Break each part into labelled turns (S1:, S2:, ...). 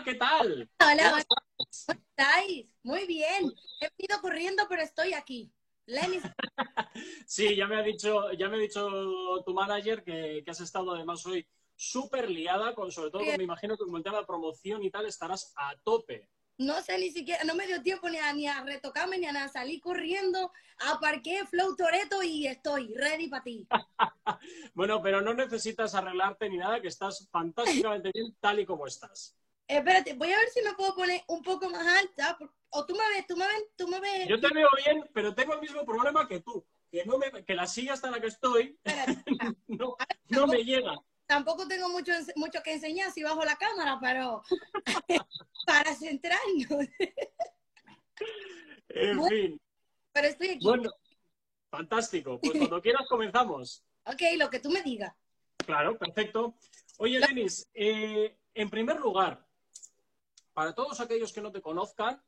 S1: Hola, ¿qué tal?
S2: Hola. ¿Cómo estáis? Muy bien. He ido corriendo, pero estoy aquí. Lenny.
S1: sí, ya me ha dicho, ya me ha dicho tu manager que, que has estado además hoy súper liada, con, sobre todo, me imagino que con el tema de promoción y tal estarás a tope.
S2: No sé ni siquiera, no me dio tiempo ni a, ni a retocarme ni a nada. Salí corriendo, aparqué Flow Toreto y estoy ready para ti.
S1: bueno, pero no necesitas arreglarte ni nada, que estás fantásticamente bien tal y como estás.
S2: Espérate, voy a ver si me puedo poner un poco más alta. O tú me ves, tú me ves, tú me ves.
S1: Yo te veo bien, pero tengo el mismo problema que tú. Que, no me, que la silla hasta la que estoy no, no me llega
S2: tampoco tengo mucho, mucho que enseñar si bajo la cámara, pero para centrarnos.
S1: en fin.
S2: Pero estoy aquí.
S1: Bueno, fantástico. Pues cuando quieras comenzamos.
S2: Ok, lo que tú me digas.
S1: Claro, perfecto. Oye, Denis, eh, en primer lugar, para todos aquellos que no te conozcan,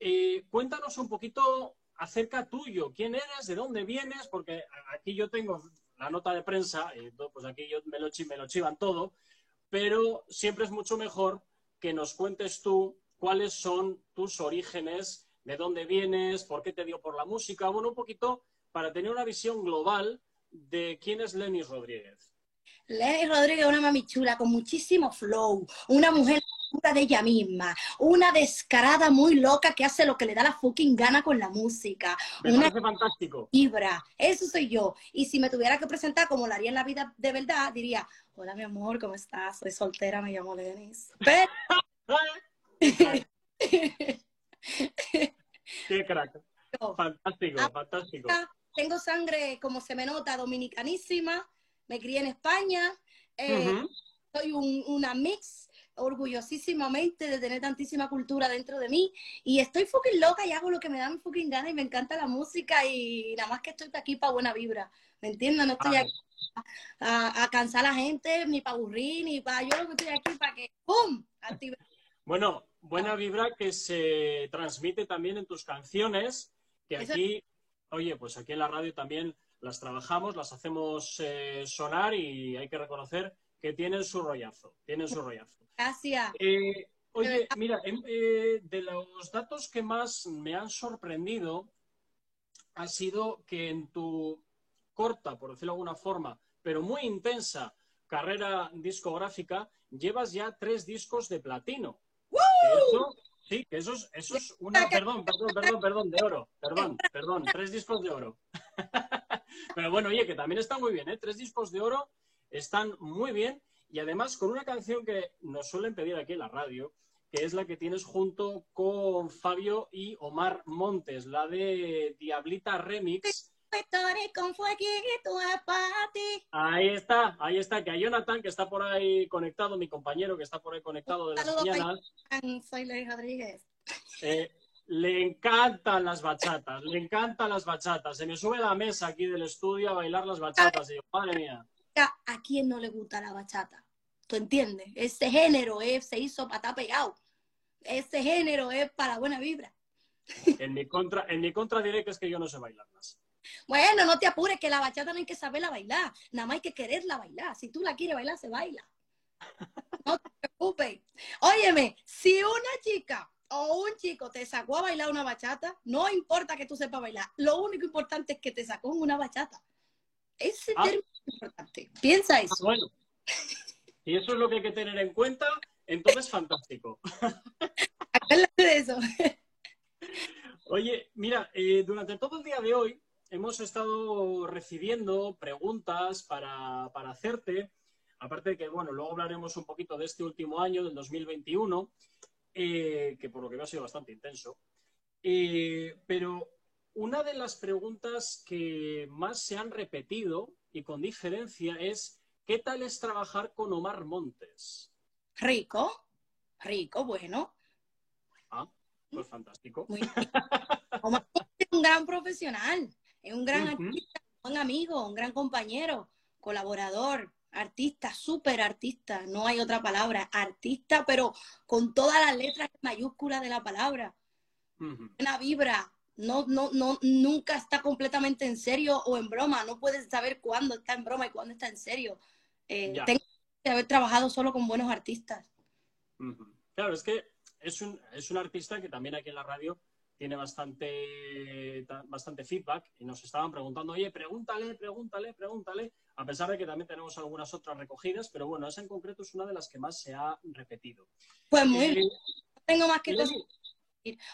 S1: eh, cuéntanos un poquito acerca tuyo. ¿Quién eres? ¿De dónde vienes? Porque aquí yo tengo la nota de prensa, y pues aquí yo me lo, me lo chivan todo, pero siempre es mucho mejor que nos cuentes tú cuáles son tus orígenes, de dónde vienes, por qué te dio por la música, bueno, un poquito para tener una visión global de quién es Lenny Rodríguez.
S2: Lenny Rodríguez es una mami chula con muchísimo flow, una mujer de ella misma, una descarada muy loca que hace lo que le da la fucking gana con la música.
S1: Me
S2: una
S1: parece fantástico.
S2: Vibra, eso soy yo. Y si me tuviera que presentar como lo haría en la vida de verdad, diría, hola mi amor, ¿cómo estás? Soy soltera, me llamo Denis. Pero...
S1: Qué crack. Fantástico,
S2: ah,
S1: fantástico.
S2: Tengo sangre, como se me nota, dominicanísima. Me crié en España. Eh, soy una mix orgullosísimamente de tener tantísima cultura dentro de mí y estoy fucking loca y hago lo que me da mi fucking gana y me encanta la música y nada más que estoy aquí para buena vibra, ¿me entiendes? No estoy aquí a, cansar a la gente, ni para aburrir, ni para... Yo lo que estoy aquí para que ¡pum!
S1: Bueno, buena vibra que se transmite también en tus canciones, que aquí, oye, pues aquí en la radio también las trabajamos, las hacemos eh, sonar y hay que reconocer que tienen su rollazo, tienen su rollazo.
S2: Gracias.
S1: Eh, oye, mira, em, eh, de los datos que más me han sorprendido ha sido que en tu corta, por decirlo de alguna forma, pero muy intensa carrera discográfica, llevas ya tres discos de platino. sí, que eso es, eso es una... Perdón, perdón, perdón, perdón, de oro. Perdón, perdón, tres discos de oro. pero bueno, oye, que también está muy bien, ¿eh? Tres discos de oro están muy bien y además con una canción que nos suelen pedir aquí en la radio, que es la que tienes junto con Fabio y Omar Montes, la de Diablita Remix. Ahí está, ahí está, que a Jonathan, que está por ahí conectado, mi compañero que está por ahí conectado de las mañanas.
S2: Soy Rodríguez.
S1: Eh, le encantan las bachatas, le encantan las bachatas. Se me sube a la mesa aquí del estudio a bailar las bachatas y yo, madre mía
S2: a quien no le gusta la bachata. ¿Tú entiendes? Ese género es, se hizo para estar pegado. Ese género es para buena vibra.
S1: En mi contra, en mi contra diré que es que yo no sé bailar más.
S2: Bueno, no te apures, que la bachata no hay que saberla bailar, nada más hay que quererla bailar. Si tú la quieres bailar, se baila. No te preocupes. Óyeme, si una chica o un chico te sacó a bailar una bachata, no importa que tú sepas bailar, lo único importante es que te sacó una bachata. Ese ah. término importante. Piensa eso.
S1: bueno, y eso es lo que hay que tener en cuenta, entonces fantástico.
S2: Acuérdate de eso.
S1: Oye, mira, eh, durante todo el día de hoy hemos estado recibiendo preguntas para, para, hacerte, aparte de que, bueno, luego hablaremos un poquito de este último año, del 2021, eh, que por lo que veo ha sido bastante intenso. Eh, pero una de las preguntas que más se han repetido y con diferencia es, ¿qué tal es trabajar con Omar Montes?
S2: Rico, rico, bueno.
S1: Ah, pues fantástico.
S2: Omar es un gran profesional, es un gran artista, un amigo, un gran compañero, colaborador, artista, súper artista, no hay otra palabra, artista, pero con todas las letras mayúsculas de la palabra. Una vibra, no, no, no, nunca está completamente en serio o en broma. No puedes saber cuándo está en broma y cuándo está en serio. Eh, tengo que haber trabajado solo con buenos artistas.
S1: Claro, es que es un, es un artista que también aquí en la radio tiene bastante, bastante feedback y nos estaban preguntando, oye, pregúntale, pregúntale, pregúntale, a pesar de que también tenemos algunas otras recogidas, pero bueno, esa en concreto es una de las que más se ha repetido.
S2: Pues muy eh, bien. Tengo más que decir.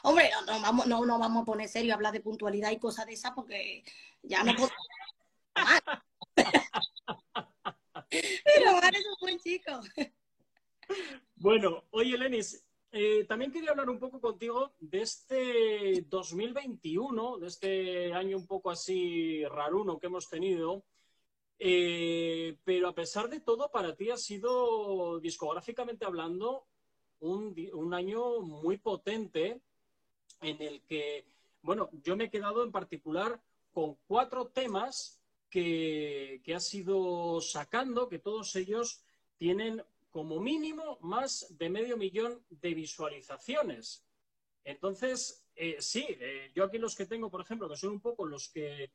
S2: Hombre, no, vamos, no, no vamos a poner serio a hablar de puntualidad y cosas de esas porque ya no puedo. pero Mar es un buen chico.
S1: Bueno, oye, Lenis, eh, también quería hablar un poco contigo de este 2021, de este año un poco así raruno que hemos tenido. Eh, pero a pesar de todo, para ti ha sido, discográficamente hablando, un, año muy potente en el que, bueno, yo me he quedado en particular con cuatro temas que, que has ido sacando, que todos ellos tienen como mínimo más de medio millón de visualizaciones. Entonces, eh, sí, eh, yo aquí los que tengo, por ejemplo, que son un poco los que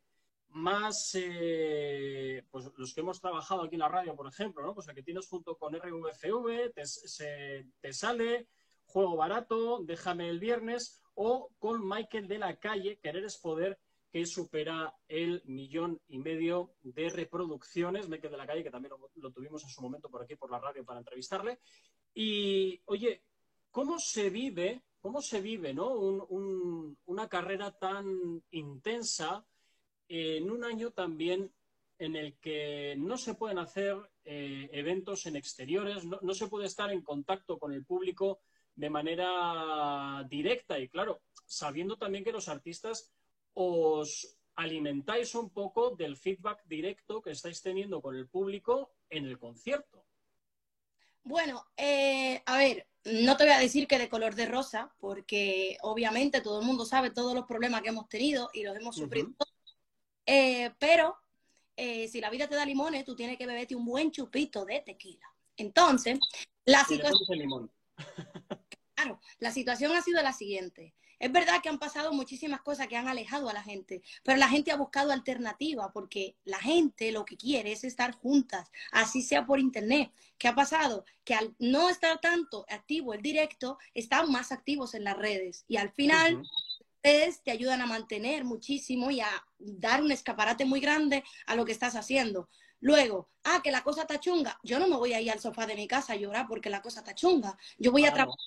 S1: más, eh, pues los que hemos trabajado aquí en la radio, por ejemplo, ¿no? Pues el que tienes junto con RVFV, te, te sale Juego Barato, Déjame el Viernes, o con Michael de la Calle, Querer es Poder, que supera el millón y medio de reproducciones. Michael de la Calle, que también lo, tuvimos en su momento por aquí, por la radio, para entrevistarle. Y, oye, ¿cómo se vive, cómo se vive, ¿no? una carrera tan intensa en un año también en el que no se pueden hacer eh, eventos en exteriores, no, se puede estar en contacto con el público de manera directa y claro, sabiendo también que los artistas os alimentáis un poco del feedback directo que estáis teniendo con el público en el concierto.
S2: Bueno, eh, a ver, no te voy a decir que de color de rosa, porque obviamente todo el mundo sabe todos los problemas que hemos tenido y los hemos sufrido. Eh, pero eh, si la vida te da limones, tú tienes que beberte un buen chupito de tequila. Entonces, la situación... claro, la situación ha sido la siguiente. Es verdad que han pasado muchísimas cosas que han alejado a la gente, pero la gente ha buscado alternativa porque la gente lo que quiere es estar juntas, así sea por internet. ¿Qué ha pasado? Que al no estar tanto activo el directo, están más activos en las redes y al final te ayudan a mantener muchísimo y a dar un escaparate muy grande a lo que estás haciendo. Luego, ah, que la cosa está chunga. Yo no me voy a ir al sofá de mi casa a llorar porque la cosa está chunga. Yo voy a trabajar.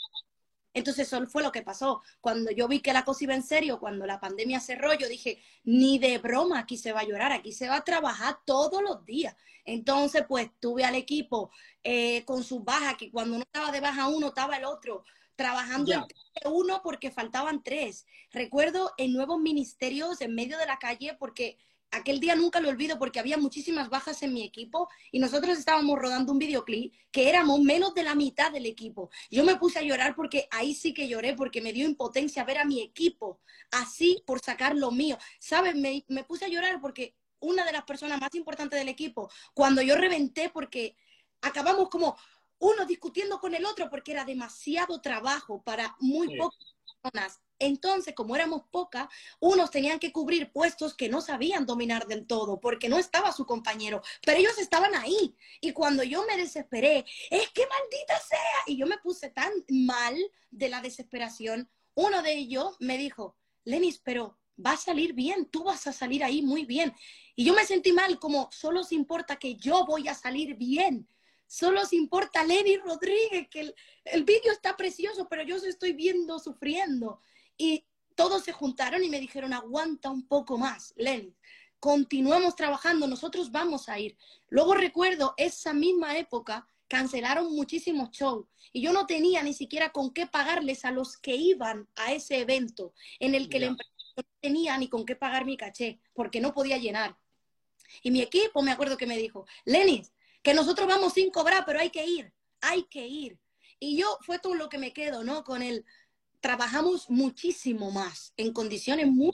S2: Entonces, eso fue lo que pasó. Cuando yo vi que la cosa iba en serio, cuando la pandemia cerró, yo dije, ni de broma aquí se va a llorar, aquí se va a trabajar todos los días. Entonces, pues tuve al equipo eh, con sus bajas, que cuando uno estaba de baja uno, estaba el otro trabajando en uno porque faltaban tres. Recuerdo en nuevos ministerios en medio de la calle porque aquel día nunca lo olvido porque había muchísimas bajas en mi equipo y nosotros estábamos rodando un videoclip que éramos menos de la mitad del equipo. Yo me puse a llorar porque ahí sí que lloré porque me dio impotencia ver a mi equipo así por sacar lo mío. ¿Sabes? Me, me puse a llorar porque una de las personas más importantes del equipo, cuando yo reventé porque acabamos como uno discutiendo con el otro porque era demasiado trabajo para muy pocas personas. Entonces, como éramos pocas, unos tenían que cubrir puestos que no sabían dominar del todo porque no estaba su compañero, pero ellos estaban ahí. Y cuando yo me desesperé, es que maldita sea, y yo me puse tan mal de la desesperación, uno de ellos me dijo, Lenis, pero va a salir bien, tú vas a salir ahí muy bien. Y yo me sentí mal, como solo se importa que yo voy a salir bien. Solo os importa Lenny Rodríguez, que el, vídeo está precioso, pero yo estoy viendo sufriendo. Y todos se juntaron y me dijeron, aguanta un poco más, Lenny. Continuemos trabajando, nosotros vamos a ir. Luego recuerdo esa misma época cancelaron muchísimos shows y yo no tenía ni siquiera con qué pagarles a los que iban a ese evento en el que la empresa no tenía ni con qué pagar mi caché porque no podía llenar. Y mi equipo me acuerdo que me dijo, Lenis, que nosotros vamos sin cobrar, pero hay que ir, hay que ir. Y yo fue todo lo que me quedo, ¿no? Con él, trabajamos muchísimo más, en condiciones muy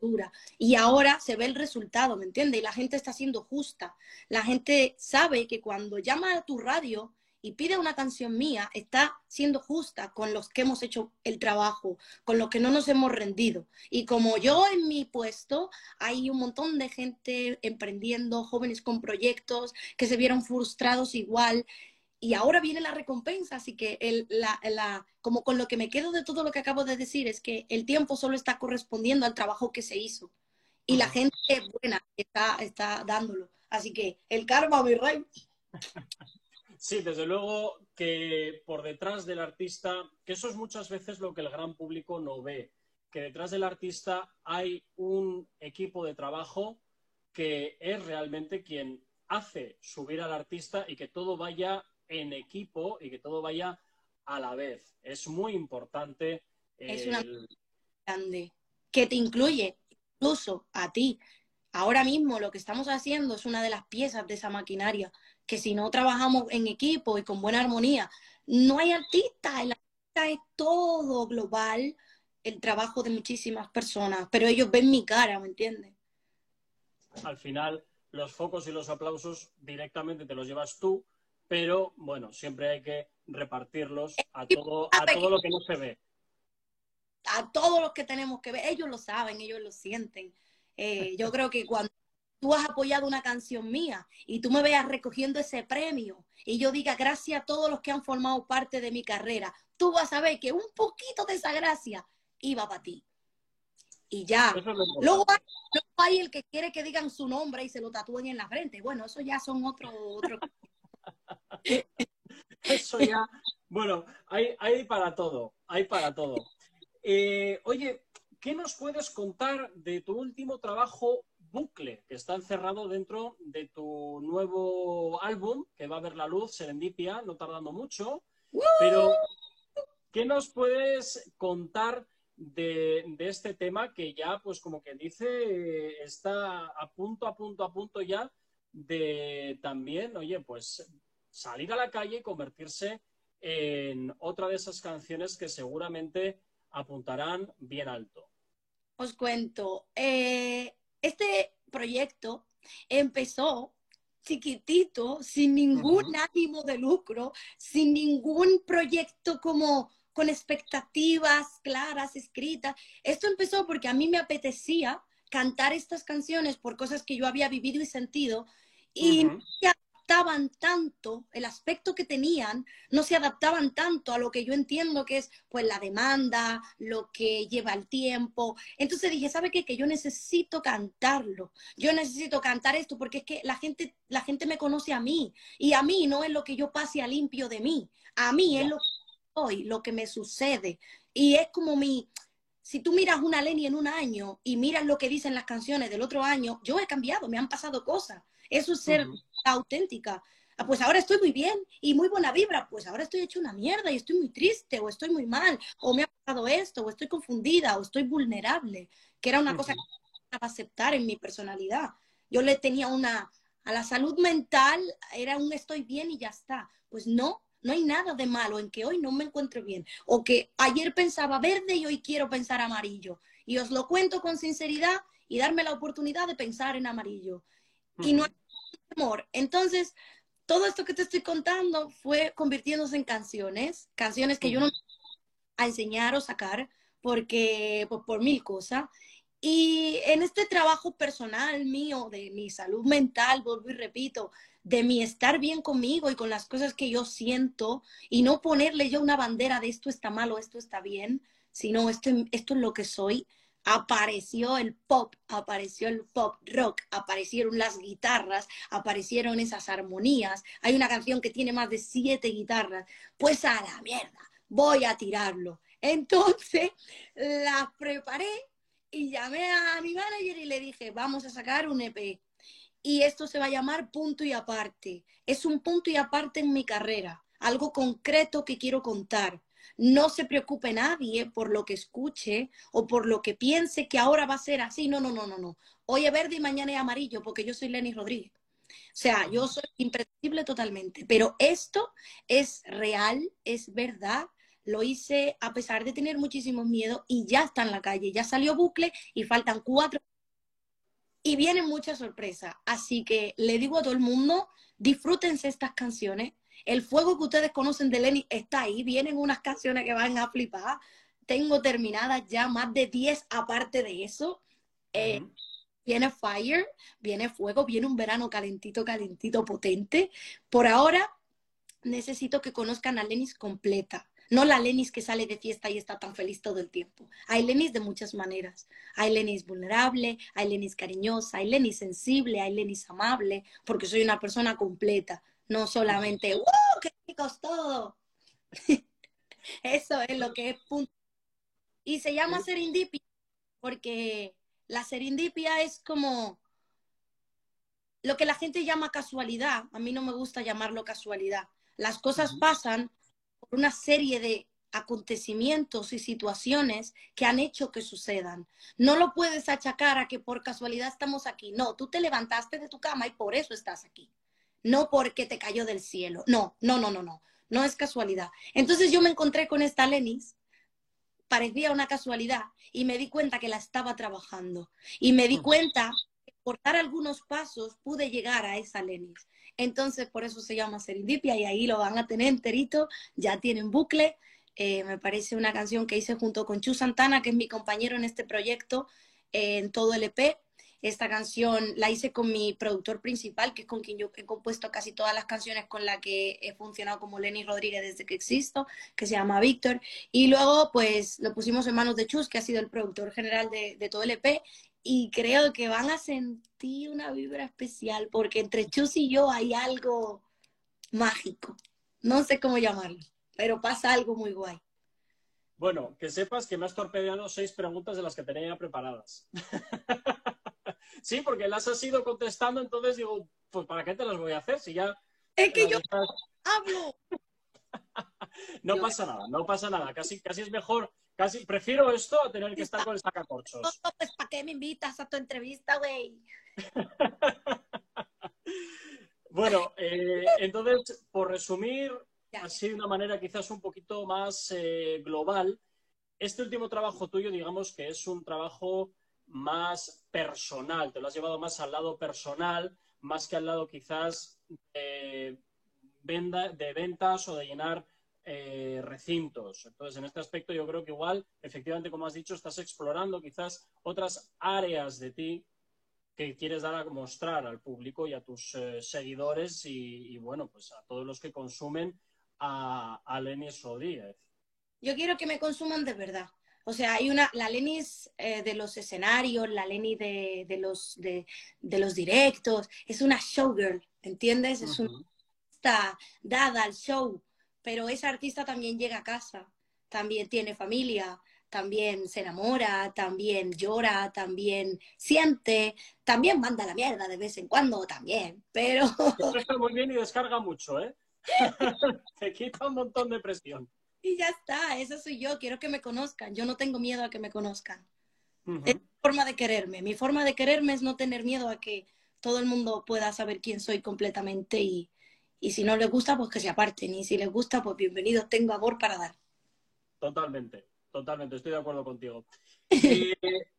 S2: duras. Y ahora se ve el resultado, ¿me entiendes? Y la gente está siendo justa. La gente sabe que cuando llama a tu radio, y pide una canción mía, está siendo justa con los que hemos hecho el trabajo, con los que no nos hemos rendido. Y como yo en mi puesto, hay un montón de gente emprendiendo, jóvenes con proyectos que se vieron frustrados igual. y ahora viene la recompensa, así que el, la, la, como con lo que me quedo de todo lo que acabo de decir es que el tiempo solo está correspondiendo al trabajo que se hizo y la gente buena está, está dándolo. Así que el karma, mi rey.
S1: Sí, desde luego que por detrás del artista, que eso es muchas veces lo que el gran público no ve, que detrás del artista hay un equipo de trabajo que es realmente quien hace subir al artista y que todo vaya en equipo y que todo vaya a la vez. Es muy importante.
S2: Es una grande que te incluye incluso a ti. Ahora mismo lo que estamos haciendo es una de las piezas de esa maquinaria, que si no trabajamos en equipo y con buena armonía, no hay artista. El artista es todo global, el trabajo de muchísimas personas, pero ellos ven mi cara, ¿me entiendes?
S1: Al final, los focos y los aplausos directamente te los llevas tú, pero bueno, siempre hay que repartirlos a todo, a todo lo que no se ve.
S2: A todos los que tenemos que ver, ellos lo saben, ellos lo sienten. Eh, yo creo que cuando tú has apoyado una canción mía y tú me veas recogiendo ese premio y yo diga gracias a todos los que han formado parte de mi carrera, tú vas a ver que un poquito de esa gracia iba para ti. Y ya. Luego hay, el que quiere que digan su nombre y se lo tatúen en la frente. Bueno, eso ya son otro... otro...
S1: eso ya... Bueno, hay, hay para todo, hay para todo. Eh, oye, ¿qué nos puedes contar de tu último trabajo bucle que está encerrado dentro de tu nuevo álbum que va a ver la luz, Serendipia, no tardando mucho? Pero, ¿qué nos puedes contar de, este tema que ya, pues como que dice, está a punto, a punto, a punto ya de también, oye, pues salir a la calle y convertirse en otra de esas canciones que seguramente apuntarán bien alto.
S2: Os cuento, eh, este proyecto empezó chiquitito, sin ningún ánimo de lucro, sin ningún proyecto como con expectativas claras, escritas. Esto empezó porque a mí me apetecía cantar estas canciones por cosas que yo había vivido y sentido y se adaptaban tanto, el aspecto que tenían, no se adaptaban tanto a lo que yo entiendo que es pues la demanda, lo que lleva el tiempo. Entonces dije, ¿sabe qué? Que yo necesito cantarlo. Yo necesito cantar esto porque es que la gente, la gente me conoce a mí y a mí no es lo que yo pase a limpio de mí. A mí es lo que hoy, lo que me sucede. Y es como mi, si tú miras una Lenny en un año y miras lo que dicen las canciones del otro año, yo he cambiado, me han pasado cosas. Eso es ser auténtica. Ah, pues ahora estoy muy bien y muy buena vibra, pues ahora estoy hecho una mierda y estoy muy triste o estoy muy mal o me ha pasado esto o estoy confundida o estoy vulnerable, que era una cosa que no aceptar en mi personalidad. Yo le tenía una, a la salud mental era un estoy bien y ya está. Pues no, no hay nada de malo en que hoy no me encuentro bien o que ayer pensaba verde y hoy quiero pensar amarillo. Y os lo cuento con sinceridad y darme la oportunidad de pensar en amarillo. Y no hay amor. Entonces, todo esto que te estoy contando fue convirtiéndose en canciones, canciones que yo no a enseñar o sacar porque por, por mil cosas. Y en este trabajo personal mío, de mi salud mental, vuelvo y repito, de mi estar bien conmigo y con las cosas que yo siento y no ponerle yo una bandera de esto está malo, esto está bien, sino esto, esto es lo que soy. Apareció el pop, apareció el pop rock, aparecieron las guitarras, aparecieron esas armonías. Hay una canción que tiene más de siete guitarras. Pues a la mierda, voy a tirarlo. Entonces las preparé y llamé a mi manager y le dije, vamos a sacar un EP y esto se va a llamar punto y aparte. Es un punto y aparte en mi carrera, algo concreto que quiero contar. No se preocupe nadie por lo que escuche o por lo que piense que ahora va a ser así. No, no, no, no, no. Hoy es verde y mañana es amarillo porque yo soy Lenny Rodríguez. O sea, yo soy impredecible totalmente, pero esto es real, es verdad. Lo hice a pesar de tener muchísimos miedos y ya está en la calle, ya salió bucle y faltan cuatro y vienen muchas sorpresas. Así que le digo a todo el mundo, disfrútense estas canciones. El fuego que ustedes conocen de Lenny está ahí. Vienen unas canciones que van a flipar. Tengo terminadas ya más de 10 aparte de eso. Eh, viene Fire, viene Fuego, viene un verano calentito, calentito, potente. Por ahora necesito que conozcan a Lenis completa, no la Lenis que sale de fiesta y está tan feliz todo el tiempo. Hay Lenis de muchas maneras. Hay Lenis vulnerable, hay Lenis cariñosa, hay Lenis sensible, hay Lenis amable, porque soy una persona completa, no solamente, ¡wow! ¡Qué ricos todo! Eso es lo que es punto. Y se llama serendipia porque la serendipia es como lo que la gente llama casualidad. A mí no me gusta llamarlo casualidad. Las cosas pasan por una serie de acontecimientos y situaciones que han hecho que sucedan. No lo puedes achacar a que por casualidad estamos aquí. No, tú te levantaste de tu cama y por eso estás aquí. No porque te cayó del cielo. No, no, no, no, no. No es casualidad. Entonces yo me encontré con esta Lenis, parecía una casualidad, y me di cuenta que la estaba trabajando. Y me di cuenta que por dar algunos pasos pude llegar a esa Lenis. Entonces, por eso se llama Serendipia y ahí lo van a tener enterito, ya tienen bucle. Eh, me parece una canción que hice junto con Chu Santana, que es mi compañero en este proyecto, en todo el EP. Esta canción la hice con mi productor principal, que es con quien yo he compuesto casi todas las canciones con las que he funcionado como Lenny Rodríguez desde que existo, que se llama Víctor. Y luego, pues, lo pusimos en manos de Chus, que ha sido el productor general de, de todo el EP y creo que van a sentir una vibra especial porque entre Chus y yo hay algo mágico. No sé cómo llamarlo, pero pasa algo muy guay.
S1: Bueno, que sepas que me has torpedeado seis preguntas de las que tenía preparadas. sí, porque las has ido contestando, entonces digo, pues ¿para qué te las voy a hacer si ya...
S2: Es que yo hablo.
S1: no pasa nada, no pasa nada. Casi, casi es mejor Casi prefiero esto a tener que estar con el sacacorchos.
S2: pues ¿para qué me invitas a tu entrevista, güey?
S1: bueno, eh, entonces, por resumir, así de una manera quizás un poquito más eh, global, este último trabajo tuyo, digamos que es un trabajo más personal, te lo has llevado más al lado personal, más que al lado quizás de ventas o de llenar eh, recintos. Entonces, en este aspecto yo creo que igual, efectivamente, como has dicho, estás explorando quizás otras áreas de ti que quieres dar a mostrar al público y a tus eh, seguidores y, bueno, pues a todos los que consumen a, a Rodríguez.
S2: Yo quiero que me consuman de verdad. O sea, hay una, la Lenis eh, de los escenarios, la Lenis de, de los, de, de, los directos, es una showgirl, ¿entiendes? Es una está dada al show, pero esa artista también llega a casa, también tiene familia, también se enamora, también llora, también siente, también manda la mierda de vez en cuando, también, pero...
S1: Está muy bien y descarga mucho, ¿eh? Te quita un montón de presión.
S2: Y ya está, esa soy yo, quiero que me conozcan, yo no tengo miedo a que me conozcan. Es mi forma de quererme, mi forma de quererme es no tener miedo a que todo el mundo pueda saber quién soy completamente y, y si no les gusta, pues que se aparten. Y si les gusta, pues bienvenidos, tengo amor para dar.
S1: Totalmente, totalmente, estoy de acuerdo contigo. Eh,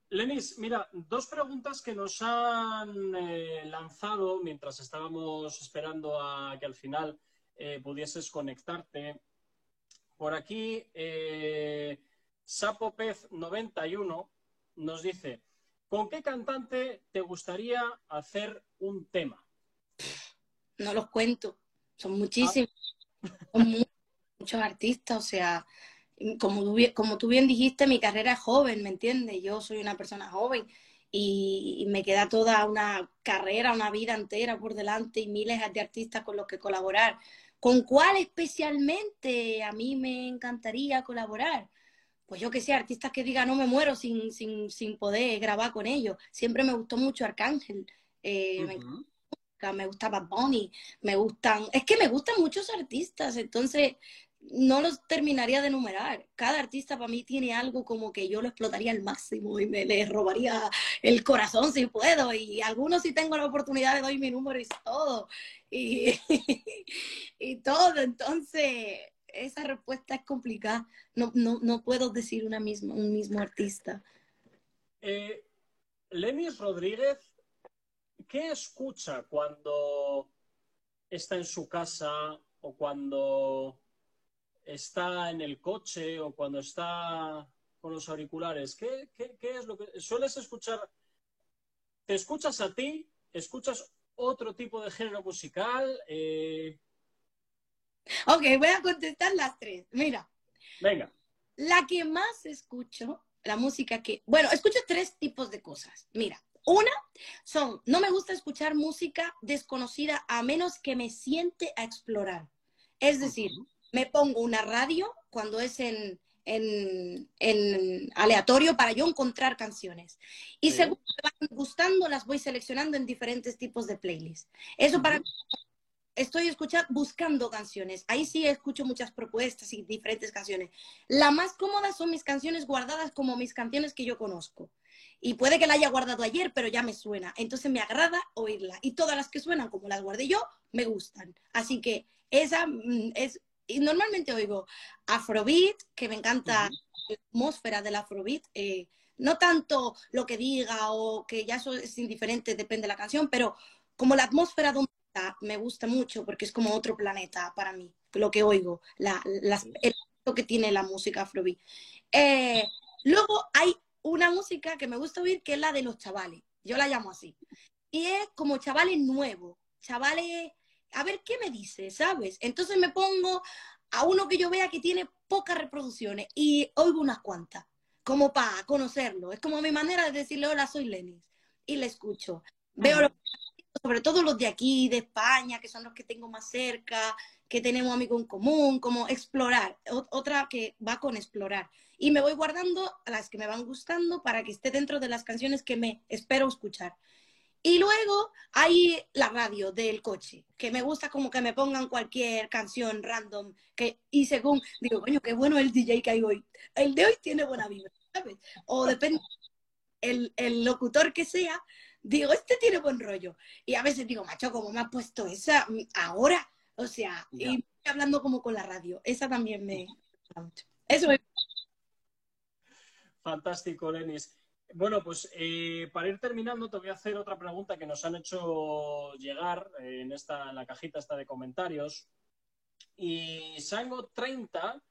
S1: Lenis, mira, dos preguntas que nos han eh, lanzado mientras estábamos esperando a que al final eh, pudieses conectarte. Por aquí, SapoPez91 nos dice, ¿con qué cantante te gustaría hacer un tema?
S2: No los cuento. Son muchísimos, son muchos artistas, o sea, como tú, como tú bien dijiste, mi carrera es joven, ¿me entiendes? Yo soy una persona joven y, me queda toda una carrera, una vida entera por delante y miles de artistas con los que colaborar. ¿Con cuál especialmente a mí me encantaría colaborar? Pues yo que sé, artistas que digan no me muero sin, sin, sin poder grabar con ellos. Siempre me gustó mucho Arcángel. Eh, me gustaba Bonnie, me gustan, es que me gustan muchos artistas, entonces no los terminaría de enumerar. Cada artista para mí tiene algo como que yo lo explotaría al máximo y me le robaría el corazón si puedo. Y algunos si tengo la oportunidad le doy mi número y todo. Y, y todo. Entonces, esa respuesta es complicada. No, no, no puedo decir una misma, un mismo artista.
S1: Eh, Lenis Rodríguez ¿qué escucha cuando está en su casa o cuando está en el coche o cuando está con los auriculares? ¿Qué, es lo que sueles escuchar? ¿Te escuchas a ti? ¿Escuchas otro tipo de género musical? Eh,
S2: Ok, voy a contestar las tres. Mira.
S1: Venga.
S2: La que más escucho, la música que, bueno, escucho tres tipos de cosas. Mira, una son, no me gusta escuchar música desconocida a menos que me siente a explorar. Es decir, me pongo una radio cuando es en, en, aleatorio para yo encontrar canciones. Y según me van gustando, las voy seleccionando en diferentes tipos de playlists. Eso para estoy escuchando, buscando canciones. Ahí sí escucho muchas propuestas y diferentes canciones. La más cómoda son mis canciones guardadas como mis canciones que yo conozco. Y puede que la haya guardado ayer, pero ya me suena. Entonces me agrada oírla. Y todas las que suenan como las guardé yo, me gustan. Así que esa mm, es... Y normalmente oigo Afrobeat, que me encanta la atmósfera del Afrobeat. Eh, no tanto lo que diga o que ya eso es indiferente, depende de la canción, pero como la atmósfera donde me gusta mucho porque es como otro planeta para mí, lo que oigo, la, el que tiene la música afrobeat. Eh, luego hay una música que me gusta oír que es la de los chavales, yo la llamo así. Y es como chavales nuevos, chavales, a ver qué me dice, ¿sabes? Entonces me pongo a uno que yo vea que tiene pocas reproducciones y oigo unas cuantas, como para conocerlo. Es como mi manera de decirle, hola, soy Lenis. Y le escucho. Veo sobre todo los de aquí, de España, que son los que tengo más cerca, que tenemos amigos en común, como explorar, otra que va con explorar. Y me voy guardando a las que me van gustando para que esté dentro de las canciones que me espero escuchar. Y luego hay la radio del coche, que me gusta como que me pongan cualquier canción random, que, y según, digo, coño, qué bueno el DJ que hay hoy. El de hoy tiene buena vibra, ¿sabes? O depende, el, el locutor que sea, digo, este tiene buen rollo. Y a veces digo, macho, ¿cómo me ha puesto esa mm, ahora? O sea, y hablando como con la radio. Esa también me Eso es.
S1: Fantástico, Lenis. Bueno, pues eh, para ir terminando te voy a hacer otra pregunta que nos han hecho llegar en, esta, en la cajita esta de comentarios. Y Sango30,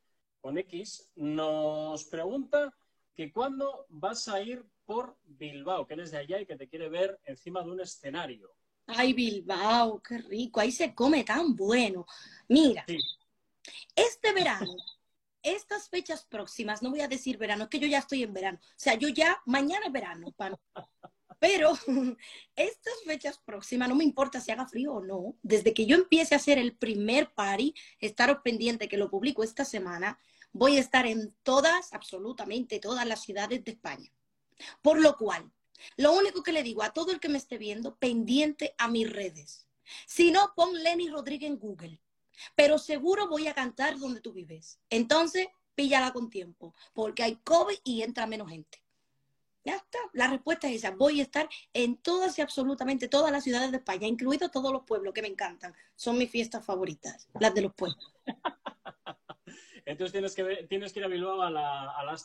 S1: con X, nos pregunta que cuándo vas a ir por Bilbao, que eres de allá y que te quiere ver encima de un escenario.
S2: Ay, Bilbao, qué rico, ahí se come tan bueno. Mira, este verano, estas fechas próximas, no voy a decir verano, que yo ya estoy en verano, o sea, yo ya, mañana es verano, pero estas fechas próximas, no me importa si haga frío o no, desde que yo empiece a hacer el primer party, estaros pendiente que lo publico esta semana, voy a estar en todas, absolutamente todas las ciudades de España. Por lo cual, lo único que le digo a todo el que me esté viendo, pendiente a mis redes. Si no, pon Lenny Rodríguez en Google. Pero seguro voy a cantar donde tú vives. Entonces, píllala con tiempo, porque hay COVID y entra menos gente. Ya está. La respuesta es esa. Voy a estar en todas y absolutamente todas las ciudades de España, incluidos todos los pueblos que me encantan. Son mis fiestas favoritas, las de los pueblos.
S1: Entonces tienes que, tienes que ir a Bilbao a la, a la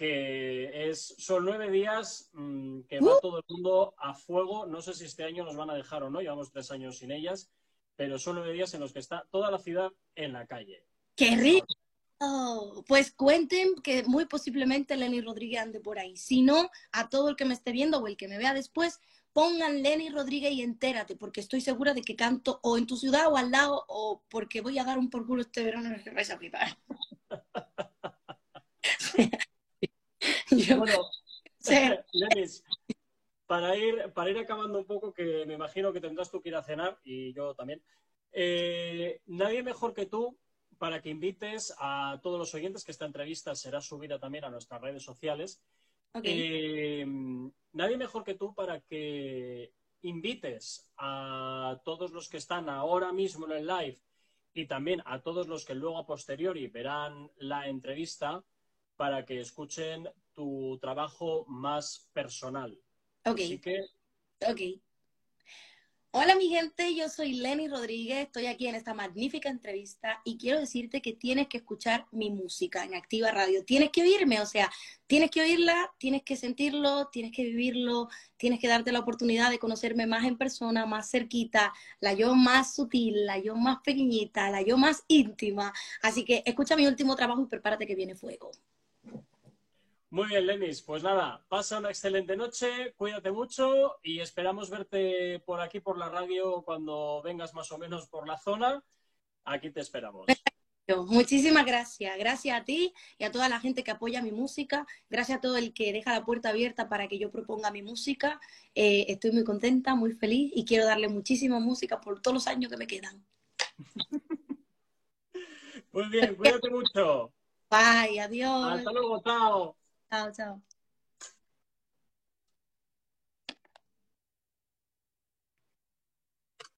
S1: que es, son nueve días mm, que va uh. todo el mundo a fuego. No sé si este año nos van a dejar o no, llevamos tres años sin ellas, pero son nueve días en los que está toda la ciudad en la calle.
S2: ¡Qué rico! pues cuenten que muy posiblemente Lenny Rodríguez ande por ahí. Si no, a todo el que me esté viendo o el que me vea después, pongan Lenny Rodríguez y entérate, porque estoy segura de que canto o en tu ciudad o al lado, o porque voy a dar un por culo este verano que vais a flipar.
S1: Bueno, para ir, para ir acabando un poco, que me imagino que tendrás tú que ir a cenar y yo también. Eh, nadie mejor que tú para que invites a todos los oyentes, que esta entrevista será subida también a nuestras redes sociales. Eh, nadie mejor que tú para que invites a todos los que están ahora mismo en el live y también a todos los que luego a posteriori verán la entrevista para que escuchen tu trabajo más personal.
S2: Ok. Ok. Hola mi gente, yo soy Lenny Rodríguez, estoy aquí en esta magnífica entrevista y quiero decirte que tienes que escuchar mi música en Activa Radio, tienes que oírme, o sea, tienes que oírla, tienes que sentirlo, tienes que vivirlo, tienes que darte la oportunidad de conocerme más en persona, más cerquita, la yo más sutil, la yo más pequeñita, la yo más íntima, así que escucha mi último trabajo y prepárate que viene fuego.
S1: Muy bien, Lenis. Pues nada, pasa una excelente noche, cuídate mucho y esperamos verte por aquí, por la radio, cuando vengas más o menos por la zona. aquí te esperamos.
S2: Muchísimas gracias. Gracias a ti y a toda la gente que apoya mi música. Gracias a todo el que deja la puerta abierta para que yo proponga mi música. Eh, estoy muy contenta, muy feliz y quiero darle muchísima música por todos los años que me quedan.
S1: Muy bien, cuídate mucho.
S2: Bye, adiós.
S1: Hasta luego, chao.
S2: Chao, chao.